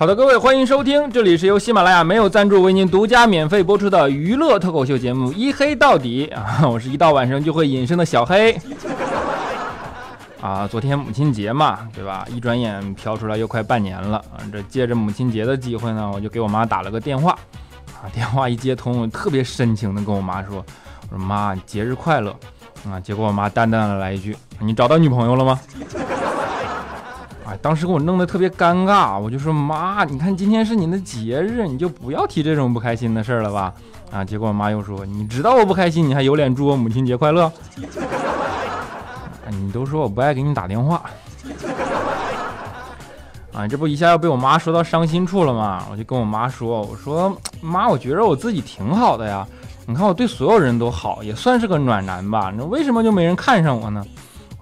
好的，各位欢迎收听，这里是由喜马拉雅没有赞助为您独家免费播出的娱乐脱口秀节目《一黑到底》啊，我是一到晚上就会隐身的小黑。啊，昨天母亲节嘛，对吧？一转眼飘出来又快半年了！这借着母亲节的机会呢，我就给我妈打了个电话。啊，电话一接通，我特别深情的跟我妈说：“我说妈，节日快乐。”啊，结果我妈淡淡的来一句：“你找到女朋友了吗？”当时给我弄得特别尴尬，我就说：“妈，你看今天是你的节日，你就不要提这种不开心的事儿了吧？”啊，结果我妈又说：“你知道我不开心，你还有脸祝我母亲节快乐？” 你都说我不爱给你打电话，啊，这不一下要被我妈说到伤心处了吗？我就跟我妈说，我说妈，我觉得我自己挺好的呀，你看我对所有人都好，也算是个暖男吧。那为什么就没人看上我呢？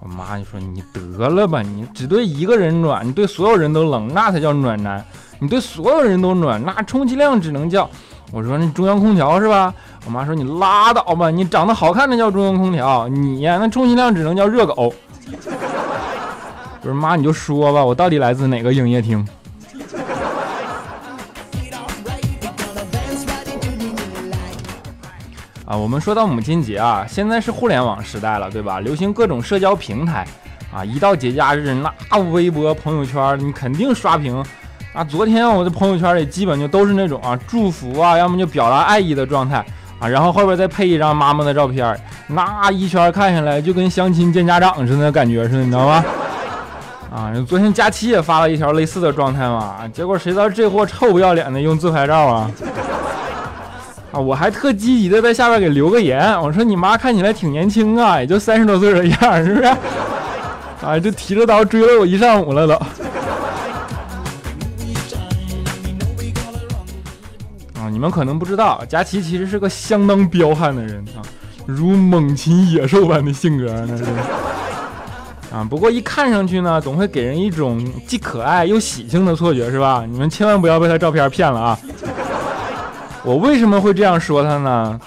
我妈就说你得了吧，你只对一个人暖，你对所有人都冷，那才叫暖男。你对所有人都暖，那充其量只能叫……我说那中央空调是吧？我妈说你拉倒吧，你长得好看那叫中央空调，你呀那充其量只能叫热狗。不是妈，你就说吧，我到底来自哪个营业厅？啊，我们说到母亲节啊，现在是互联网时代了，对吧？流行各种社交平台啊，一到节假日，那微博、朋友圈你肯定刷屏。啊，昨天我的朋友圈里基本就都是那种啊祝福啊，要么就表达爱意的状态。啊，然后后边再配一张妈妈的照片，那一圈看下来就跟相亲见家长似的感觉似的，你知道吗？啊，昨天佳期也发了一条类似的状态嘛，结果谁知道这货臭不要脸的用自拍照啊！啊，我还特积极的在下边给留个言，我说你妈看起来挺年轻啊，也就三十多岁的样，是不是？啊，就提着刀追了我一上午了都。啊你们可能不知道，佳琪其实是个相当彪悍的人啊，如猛禽野兽般的性格那是啊。不过一看上去呢，总会给人一种既可爱又喜庆的错觉，是吧？你们千万不要被他照片骗了啊！我为什么会这样说他呢？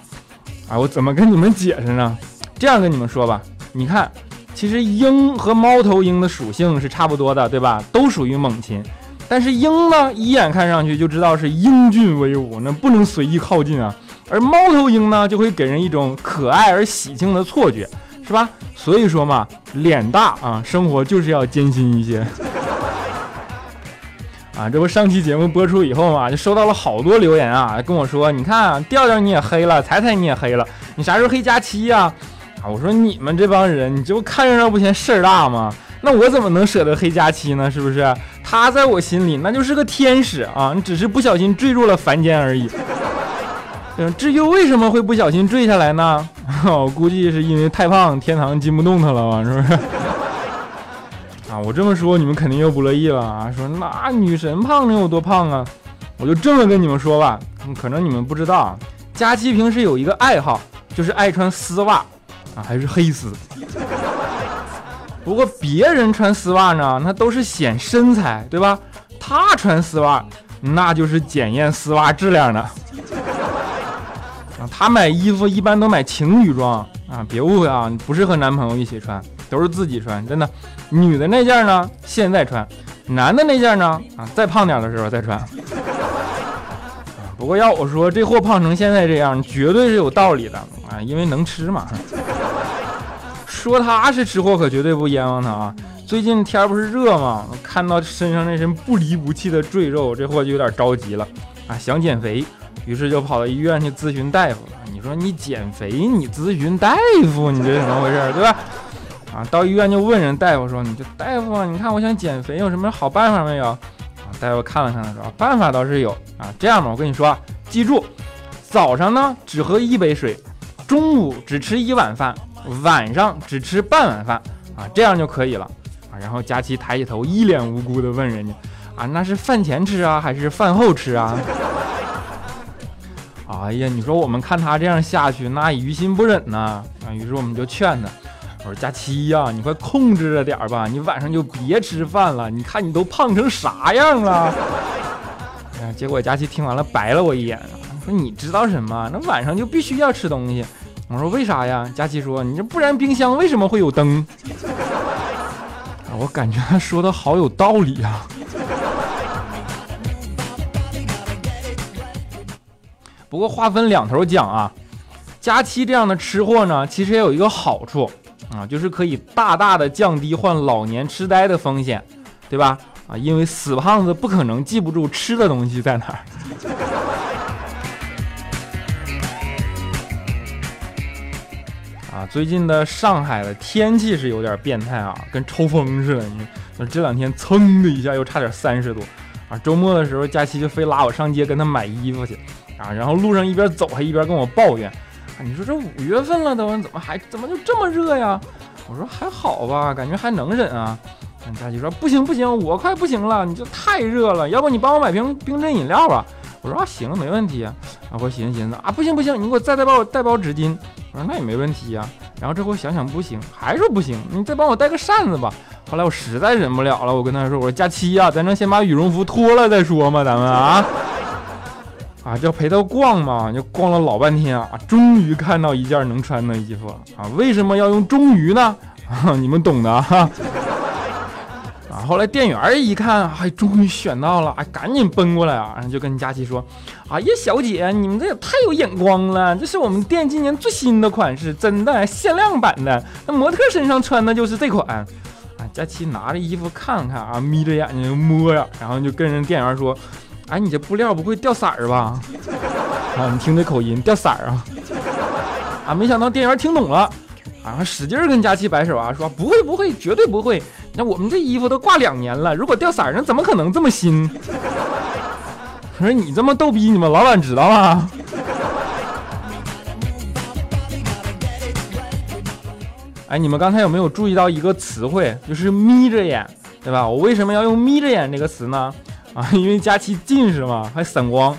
啊，我怎么跟你们解释呢？这样跟你们说吧，你看，其实鹰和猫头鹰的属性是差不多的，对吧？都属于猛禽。但是鹰呢，一眼看上去就知道是英俊威武，那不能随意靠近啊。而猫头鹰呢，就会给人一种可爱而喜庆的错觉，是吧？所以说嘛，脸大啊，生活就是要艰辛一些。啊，这不上期节目播出以后嘛，就收到了好多留言啊，跟我说，你看调调你也黑了，彩彩你也黑了，你啥时候黑佳期呀？啊，我说你们这帮人，你这不看热闹不嫌事儿大吗？那我怎么能舍得黑佳期呢？是不是？他在我心里那就是个天使啊！你只是不小心坠入了凡间而已。嗯，至于为什么会不小心坠下来呢？我估计是因为太胖，天堂进不动他了吧？是不是？啊，我这么说你们肯定又不乐意了啊！说那女神胖能有多胖啊？我就这么跟你们说吧，可能你们不知道，佳期平时有一个爱好，就是爱穿丝袜啊，还是黑丝。不过别人穿丝袜呢，那都是显身材，对吧？他穿丝袜，那就是检验丝袜质量的。啊，他买衣服一般都买情侣装啊，别误会啊，不是和男朋友一起穿，都是自己穿，真的。女的那件呢，现在穿；男的那件呢，啊，再胖点的时候再穿。不过要我说，这货胖成现在这样，绝对是有道理的啊，因为能吃嘛。说他是吃货，可绝对不冤枉他啊！最近天不是热吗？看到身上那身不离不弃的赘肉，这货就有点着急了啊，想减肥，于是就跑到医院去咨询大夫了。你说你减肥，你咨询大夫，你这怎么回事，对吧？啊，到医院就问人大夫说：“你就大夫，你看我想减肥，有什么好办法没有？”啊，大夫看了看他说：“办法倒是有啊，这样吧，我跟你说，记住，早上呢只喝一杯水，中午只吃一碗饭。”晚上只吃半碗饭啊，这样就可以了啊。然后佳琪抬起头，一脸无辜地问人家：“啊，那是饭前吃啊，还是饭后吃啊？” 哎呀，你说我们看他这样下去，那于心不忍呐啊。于是我们就劝他：“我说佳琪呀你快控制着点吧你晚上就别吃饭了你看你都胖成啥样了。结果佳琪听完了白了我一眼说你知道什么？那晚上就必须要吃东西。我说为啥呀？佳琪说你这不然冰箱为什么会有灯？我感觉他说的好有道理呀不过话分两头讲啊佳琪这样的吃货呢其实也有一个好处啊，就是可以大大的降低患老年痴呆的风险，对吧？啊，因为死胖子不可能记不住吃的东西在哪儿。啊，最近的上海的天气是有点变态啊，跟抽风似的。你这两天噌的一下又差点三十度啊！周末的时候，佳期就非拉我上街跟他买衣服去啊，然后路上一边走还一边跟我抱怨，你说这五月份了都，怎么还怎么就这么热呀？我说还好吧，感觉还能忍啊。佳琪说不行不行，我快不行了，你这太热了，要不你帮我买瓶冰镇饮料吧？我说啊行，没问题啊。我寻思寻思啊，不行不行，你给我再带包带包纸巾。我说那也没问题呀。然后这回想想不行，还说不行，你再帮我带个扇子吧。后来我实在忍不了了，我跟他说，我说佳期呀，咱能先把羽绒服脱了再说吗？咱们啊啊，就陪他逛嘛，就逛了老半天啊，终于看到一件能穿的衣服了啊。为什么要用终于呢？啊你们懂的哈。啊后来店员一看，哎，终于选到了，哎，赶紧奔过来啊，然后就跟佳琪说：“哎呀，小姐，你们这也太有眼光了，这是我们店今年最新的款式，真的限量版的，那模特身上穿的就是这款。”啊，佳琪拿着衣服看看啊，眯着眼睛摸呀，然后就跟人店员说：“哎，你这布料不会掉色儿吧？”啊，你听这口音，掉色儿啊！啊，没想到店员听懂了。啊，使劲跟佳琪摆手啊，说不会不会，绝对不会。那我们这衣服都挂两年了，如果掉色儿，那怎么可能这么新？我说你这么逗逼，你们老板知道吗？哎，你们刚才有没有注意到一个词汇，就是眯着眼，对吧？我为什么要用眯着眼这个词呢？啊，因为佳琪近视嘛，还散光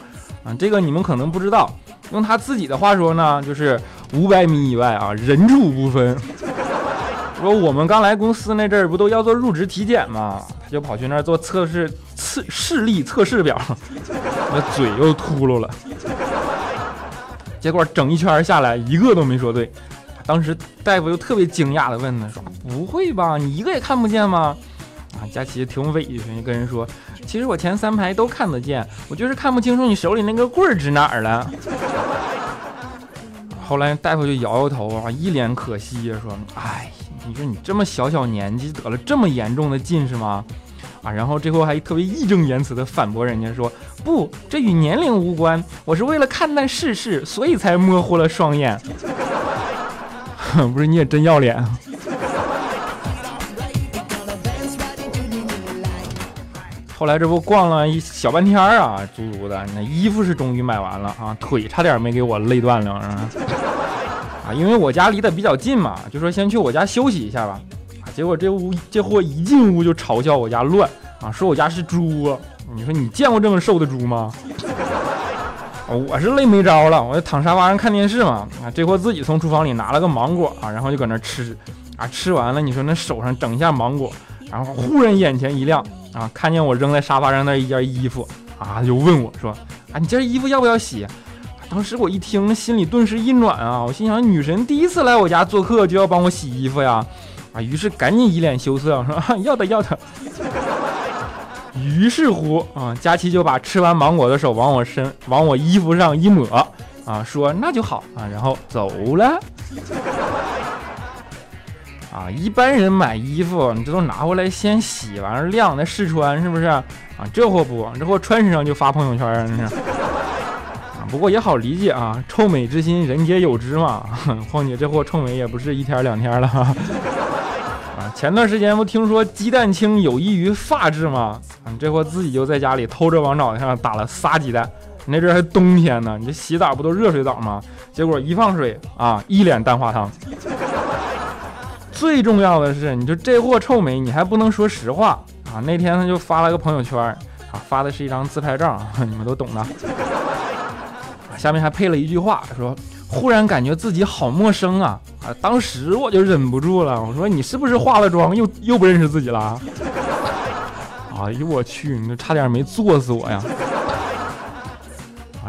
啊，这个你们可能不知道。用他自己的话说呢，就是五百米以外啊，人畜不分。说我们刚来公司那阵儿，不都要做入职体检吗？他就跑去那儿做测试测视力测试表，那嘴又秃噜了。结果整一圈下来，一个都没说对。当时大夫又特别惊讶的问他，说：“不会吧，你一个也看不见吗？”啊，佳琪挺委屈，就跟人说：“其实我前三排都看得见，我就是看不清楚你手里那个棍儿指哪儿了。”后来大夫就摇摇头啊，一脸可惜呀，说：“哎，你说你这么小小年纪得了这么严重的近视吗？啊，然后最后还特别义正言辞地反驳人家说：不，这与年龄无关，我是为了看淡世事，所以才模糊了双眼。不是你也真要脸。”后来这不逛了一小半天啊，足足的。那衣服是终于买完了啊，腿差点没给我累断了啊！啊因为我家离得比较近嘛，就说先去我家休息一下吧。啊，结果这屋这货一进屋就嘲笑我家乱啊，说我家是猪啊！你说你见过这么瘦的猪吗？我是累没招了，我就躺沙发上看电视嘛。啊，这货自己从厨房里拿了个芒果啊，然后就搁那吃啊，吃完了你说那手上整一下芒果，然后忽然眼前一亮。啊！看见我扔在沙发上那一件衣服，啊，就问我说：“啊，你这衣服要不要洗？”当时我一听，心里顿时一暖啊！我心想，女神第一次来我家做客，就要帮我洗衣服呀！啊，于是赶紧一脸羞涩说：“要的，要的。”于是乎啊，佳琪就把吃完芒果的手往我身、往我衣服上一抹，啊，说：“那就好啊。”然后走了。啊，一般人买衣服，你这都拿回来先洗，完了晾再试穿，是不是？啊，这货不，这货穿身上就发朋友圈啊，这是。啊，不过也好理解啊，臭美之心人皆有之嘛。况且这货臭美也不是一天两天了。啊，前段时间不听说鸡蛋清有益于发质吗？啊，这货自己就在家里偷着往脑袋上打了仨鸡蛋。那阵还冬天呢，你这洗澡不都热水澡吗？结果一放水啊，一脸蛋花汤。最重要的是，你就这货臭美，你还不能说实话啊！那天他就发了个朋友圈啊，发的是一张自拍照，你们都懂的。下面还配了一句话，说：“忽然感觉自己好陌生啊！”啊，当时我就忍不住了，我说：“你是不是化了妆又又不认识自己了？”哎呦我去，你这差点没作死我呀！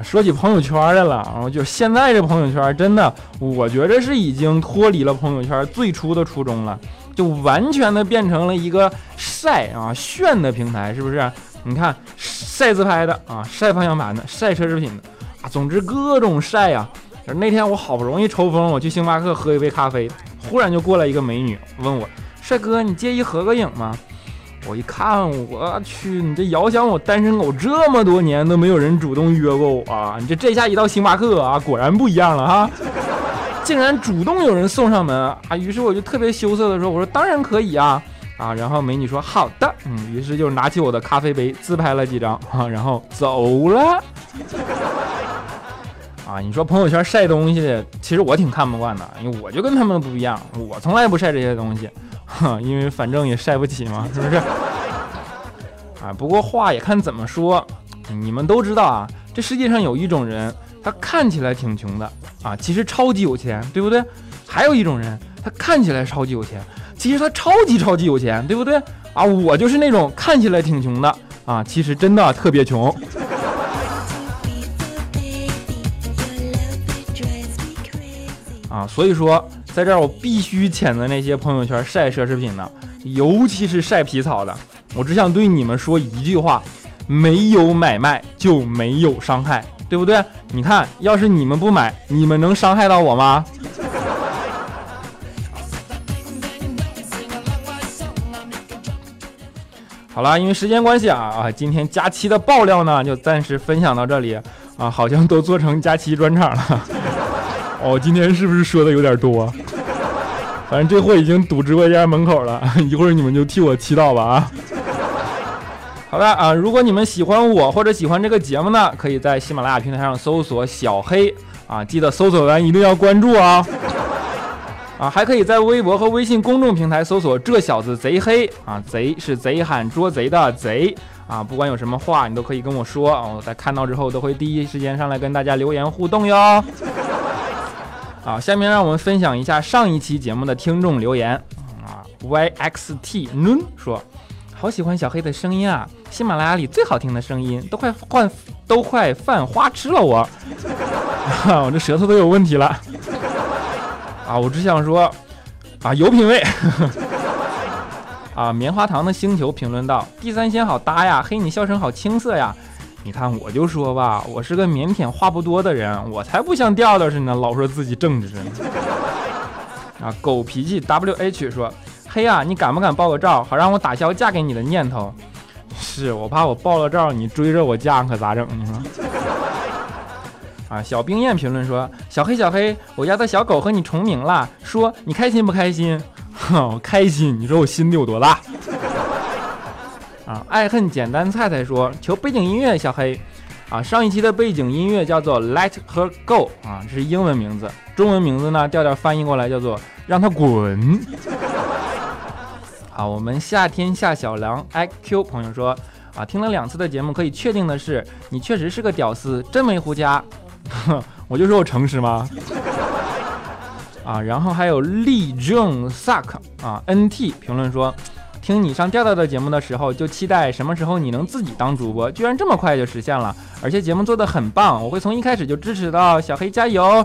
说起朋友圈来了，然后就现在这朋友圈真的，我觉得是已经脱离了朋友圈最初的初衷了，就完全的变成了一个晒啊炫的平台，是不是？你看晒自拍的啊，晒方向盘的，晒奢侈品的啊，总之各种晒呀。那天我好不容易抽风，我去星巴克喝一杯咖啡，忽然就过来一个美女问我：“帅哥，你介意合个影吗？”我一看，我去，你这遥想我单身狗这么多年都没有人主动约过我啊！你这这下一到星巴克啊，果然不一样了哈，竟然主动有人送上门啊！于是我就特别羞涩的说：“我说当然可以啊啊！”然后美女说：“好的。”嗯，于是就拿起我的咖啡杯自拍了几张啊，然后走了。啊，你说朋友圈晒东西，其实我挺看不惯的，因为我就跟他们不一样，我从来不晒这些东西。哼，因为反正也晒不起嘛，是不是？啊，不过话也看怎么说。你们都知道啊，这世界上有一种人，他看起来挺穷的啊，其实超级有钱，对不对？还有一种人，他看起来超级有钱，其实他超级超级有钱，对不对？啊，我就是那种看起来挺穷的啊，其实真的特别穷。啊，所以说。在这儿，我必须谴责那些朋友圈晒奢侈品的，尤其是晒皮草的。我只想对你们说一句话：没有买卖就没有伤害，对不对？你看，要是你们不买，你们能伤害到我吗？好了，因为时间关系啊啊，今天佳期的爆料呢，就暂时分享到这里啊，好像都做成佳期专场了。哦，今天是不是说的有点多？反正这货已经堵直播间门口了，一会儿你们就替我祈祷吧啊！好了啊，如果你们喜欢我或者喜欢这个节目呢，可以在喜马拉雅平台上搜索小黑啊，记得搜索完一定要关注啊！啊，还可以在微博和微信公众平台搜索这小子贼黑啊，贼是贼喊捉贼的贼啊，不管有什么话你都可以跟我说，我在看到之后都会第一时间上来跟大家留言互动哟。好，下面让我们分享一下上一期节目的听众留言。啊，yxt nun 说，好喜欢小黑的声音啊，喜马拉雅里最好听的声音，都快换都快犯花痴了我，我这舌头都有问题了。啊，我只想说啊，有品位。啊，棉花糖的星球评论道，地三鲜好搭呀，黑你笑声好青涩呀。你看，我就说吧，我是个腼腆话不多的人，我才不像调调似的，老说自己正直呢。啊，狗脾气 W H 说：“嘿呀，你敢不敢爆个照，好让我打消嫁给你的念头？是我怕我爆了照，你追着我嫁可咋整？你说？”啊，小冰燕评论说：“小黑小黑，我家的小狗和你重名了，说你开心不开心？哼，开心。你说我心里有多大？”啊，爱恨简单菜菜说求背景音乐，小黑，啊，上一期的背景音乐叫做 Let Her Go，啊，这是英文名字，中文名字呢，调调翻译过来叫做让她滚。好，我们夏天夏小狼 IQ 朋友说，啊，听了两次的节目，可以确定的是，你确实是个屌丝，真没胡加。我就说我诚实吗？啊，然后还有立正 suck 啊，NT 评论说。听你上调调的节目的时候，就期待什么时候你能自己当主播，居然这么快就实现了，而且节目做的很棒，我会从一开始就支持到小黑加油。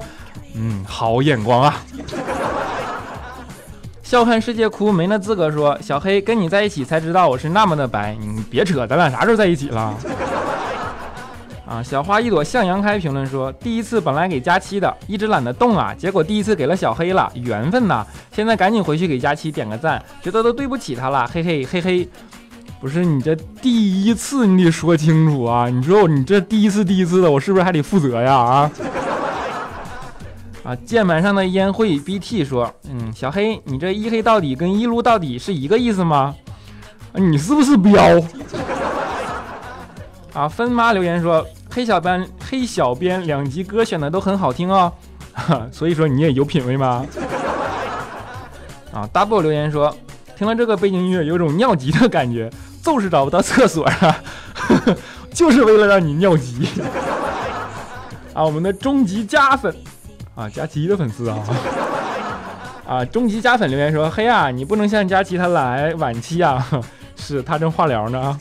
嗯，好眼光啊！笑看世界哭没那资格说，小黑跟你在一起才知道我是那么的白，你别扯，咱俩啥时候在一起了？啊，小花一朵向阳开评论说，第一次本来给佳期的，一直懒得动啊，结果第一次给了小黑了，缘分呐！现在赶紧回去给佳期点个赞，觉得都对不起他了，嘿嘿嘿嘿。不是你这第一次，你得说清楚啊！你说你这第一次第一次的，我是不是还得负责呀？啊 啊！键盘上的烟灰 BT 说，嗯，小黑，你这一黑到底跟一撸到底是一个意思吗？你是不是彪？啊，分妈留言说。黑小班黑小编两集歌选的都很好听哦，所以说你也有品位吗？啊，double 留言说听了这个背景音乐有种尿急的感觉，就是找不到厕所啊，就是为了让你尿急。啊，我们的终极加粉啊，佳琪的粉丝啊，啊，终极加粉留言说黑啊，你不能像佳琪他来晚期啊，是他正化疗呢。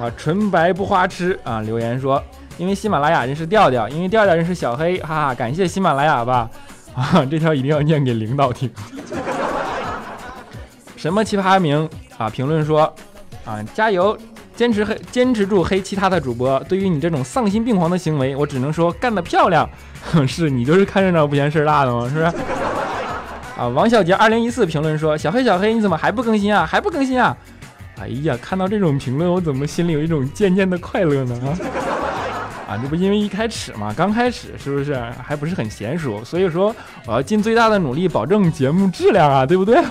啊，纯白不花痴啊！留言说，因为喜马拉雅认识调调，因为调调认识小黑，哈哈，感谢喜马拉雅吧！啊，这条一定要念给领导听。什么奇葩名啊？评论说，啊，加油，坚持黑，坚持住黑其他的主播。对于你这种丧心病狂的行为，我只能说干得漂亮。哼 是你就是看热闹不嫌事儿大的吗？是不是？啊，王小杰二零一四评论说：“小黑小黑，你怎么还不更新啊？还不更新啊？”哎呀，看到这种评论，我怎么心里有一种渐渐的快乐呢？啊，啊这不因为一开始嘛，刚开始是不是还不是很娴熟？所以说我要尽最大的努力保证节目质量啊，对不对？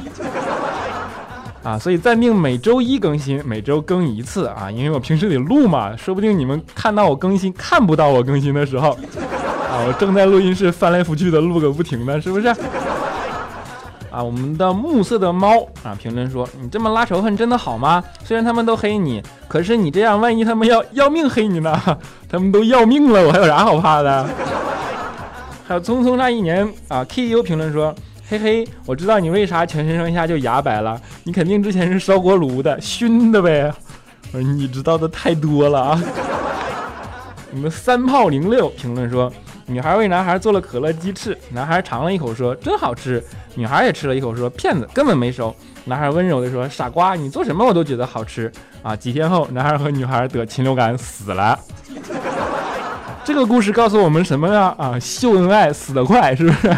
啊，所以暂定每周一更新，每周更一次啊，因为我平时得录嘛，说不定你们看到我更新看不到我更新的时候，啊，我正在录音室翻来覆去的录个不停的，是不是？啊，我们的暮色的猫啊，评论说你这么拉仇恨真的好吗？虽然他们都黑你，可是你这样，万一他们要要命黑你呢？他们都要命了，我还有啥好怕的？还有匆匆那一年啊，K U 评论说。嘿嘿，我知道你为啥全身上下就牙白了，你肯定之前是烧锅炉的熏的呗。我说你知道的太多了啊。你们三炮零六评论说，女孩为男孩做了可乐鸡翅，男孩尝了一口说真好吃，女孩也吃了一口说骗子根本没熟。男孩温柔的说傻瓜，你做什么我都觉得好吃啊。几天后，男孩和女孩得禽流感死了。这个故事告诉我们什么呀？啊，秀恩爱死得快，是不是？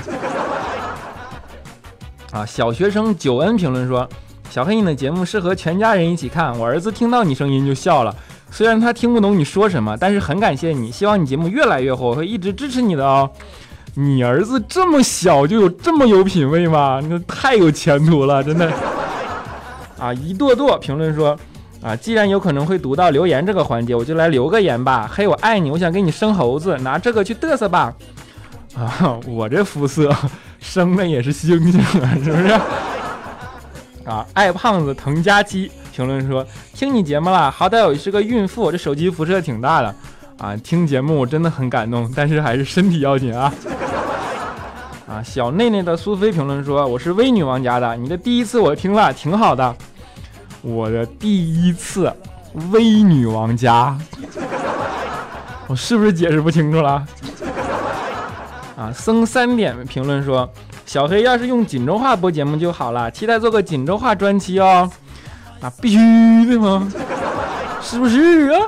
啊，小学生九恩评论说：“小黑，你的节目适合全家人一起看。我儿子听到你声音就笑了，虽然他听不懂你说什么，但是很感谢你。希望你节目越来越火，会一直支持你的哦。你儿子这么小就有这么有品位吗？那太有前途了，真的。啊，一跺跺评论说：啊，既然有可能会读到留言这个环节，我就来留个言吧。嘿，我爱你，我想给你生猴子，拿这个去嘚瑟吧。啊，我这肤色。”生的也是星星啊，是不是？啊，爱胖子滕佳期评论说：“听你节目了，好歹我是个孕妇，这手机辐射挺大的啊。听节目我真的很感动，但是还是身体要紧啊。”啊，小内内的苏菲评论说：“我是微女王家的，你的第一次我听了，挺好的。我的第一次微女王家，我是不是解释不清楚了？”啊，僧三点评论说：“小黑要是用锦州话播节目就好了，期待做个锦州话专辑哦。”啊，必须的吗？是不是啊？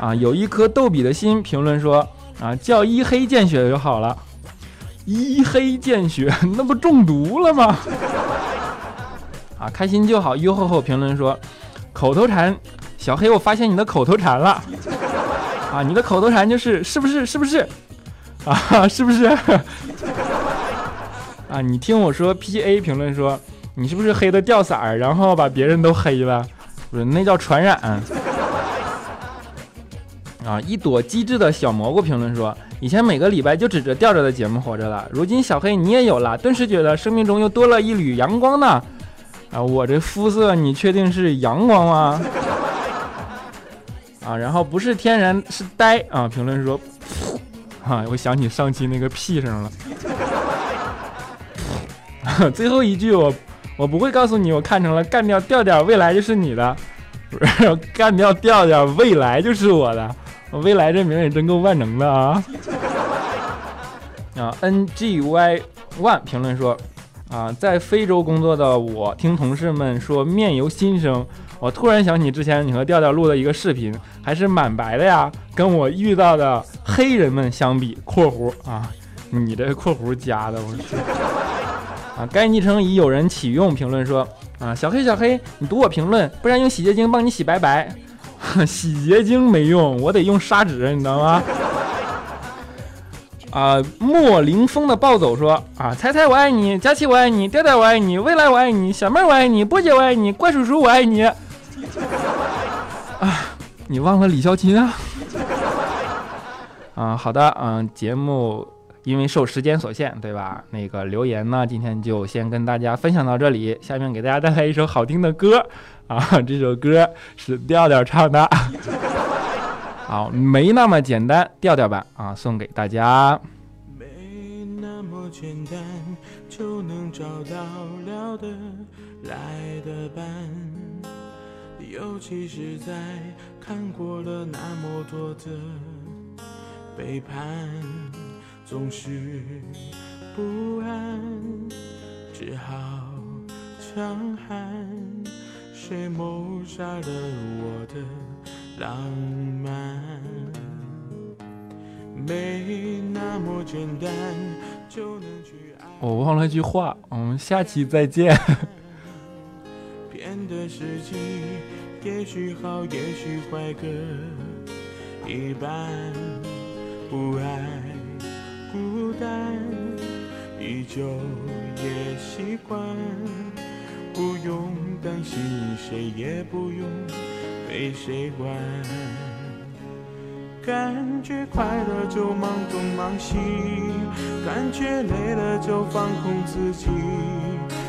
啊，有一颗逗比的心评论说：“啊，叫一黑见血就好了。”一黑见血，那不中毒了吗？啊，开心就好。优厚厚评论说：“口头禅，小黑，我发现你的口头禅了。啊，你的口头禅就是是不是？是不是？”啊，是不是？啊，你听我说，P A 评论说你是不是黑的掉色儿，然后把别人都黑了？不是，那叫传染。啊，一朵机智的小蘑菇评论说，以前每个礼拜就指着吊着的节目活着了，如今小黑你也有了，顿时觉得生命中又多了一缕阳光呢。啊，我这肤色你确定是阳光吗？啊，然后不是天然是呆啊，评论说。啊！我想起上期那个屁声了。最后一句，我我不会告诉你，我看成了干掉调调，未来就是你的。不 是干掉调调，未来就是我的。我未来这名也真够万能的啊！啊，N G Y One 评论说：啊，在非洲工作的我，听同事们说面由心生。我突然想起之前你和调调录的一个视频，还是满白的呀，跟我遇到的黑人们相比（括弧啊，你这括弧加的，我去啊！该昵称已有人启用。评论说啊，小黑小黑，你读我评论，不然用洗洁精帮你洗白白。洗洁精没用，我得用砂纸，你知道吗？啊，莫凌风的暴走说啊，猜猜我爱你，佳琪我爱你，调调我爱你，未来我爱你，小妹我爱你，波姐我爱你，怪叔叔我爱你。啊，你忘了李孝钦啊？啊，好的，嗯，节目因为受时间所限，对吧？那个留言呢，今天就先跟大家分享到这里。下面给大家带来一首好听的歌 啊，这首歌是调调唱的，好，没那么简单，调调版啊，送给大家。没那么简单就能找到了的来的伴。尤其是在看过了那么多的背叛，总是不安，只好强悍。谁谋杀了我的浪漫？没那么简单就能去爱。我忘了一句话，我们下期再见。变的时机，也许好，也许坏各一半。不爱，孤单，依旧也习惯。不用担心，谁也不用被谁管。感觉快乐就忙东忙西，感觉累了就放空自己。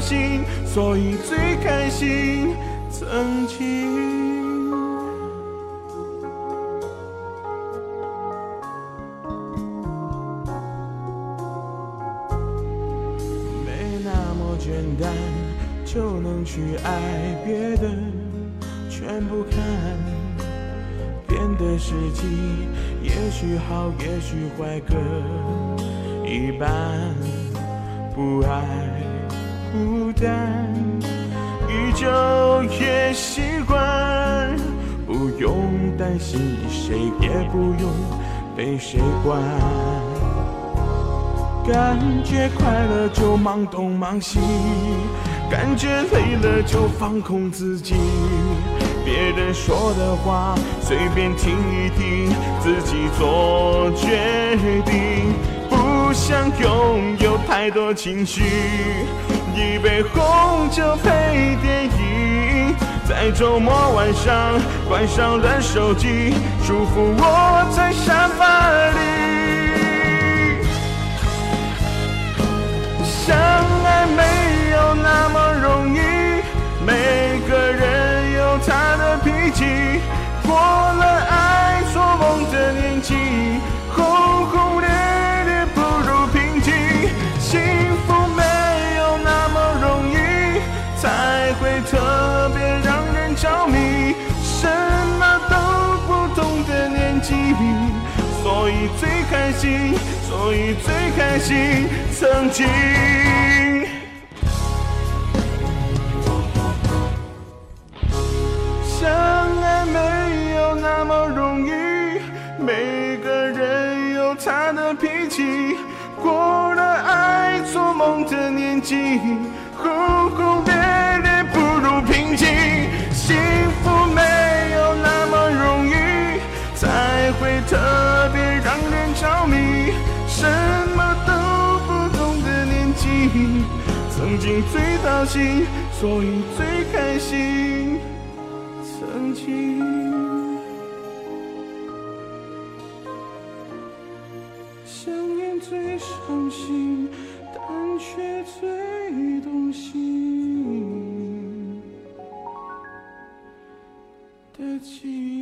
心，所以最开心。曾经。没那么简单就能去爱，别的全不看。变得实际，也许好，也许坏各一半。不爱，孤单，依旧也习惯。不用担心，谁也不用被谁管。感觉快乐就忙东忙西，感觉累了就放空自己。别人说的话随便听一听，自己做决定。不想拥有太多情绪，一杯红酒配电影。在周末晚上关上了手机，舒服窝在沙发里。相爱没有那么容易，每个人有他的脾气。过了爱做梦的年纪，最开心，所以最开心。曾经。相爱没有那么容易，每个人有他的脾气。过了爱做梦的年纪，轰轰烈曾经最掏心，所以最开心。曾经，想念最伤心，但却最动心的记忆。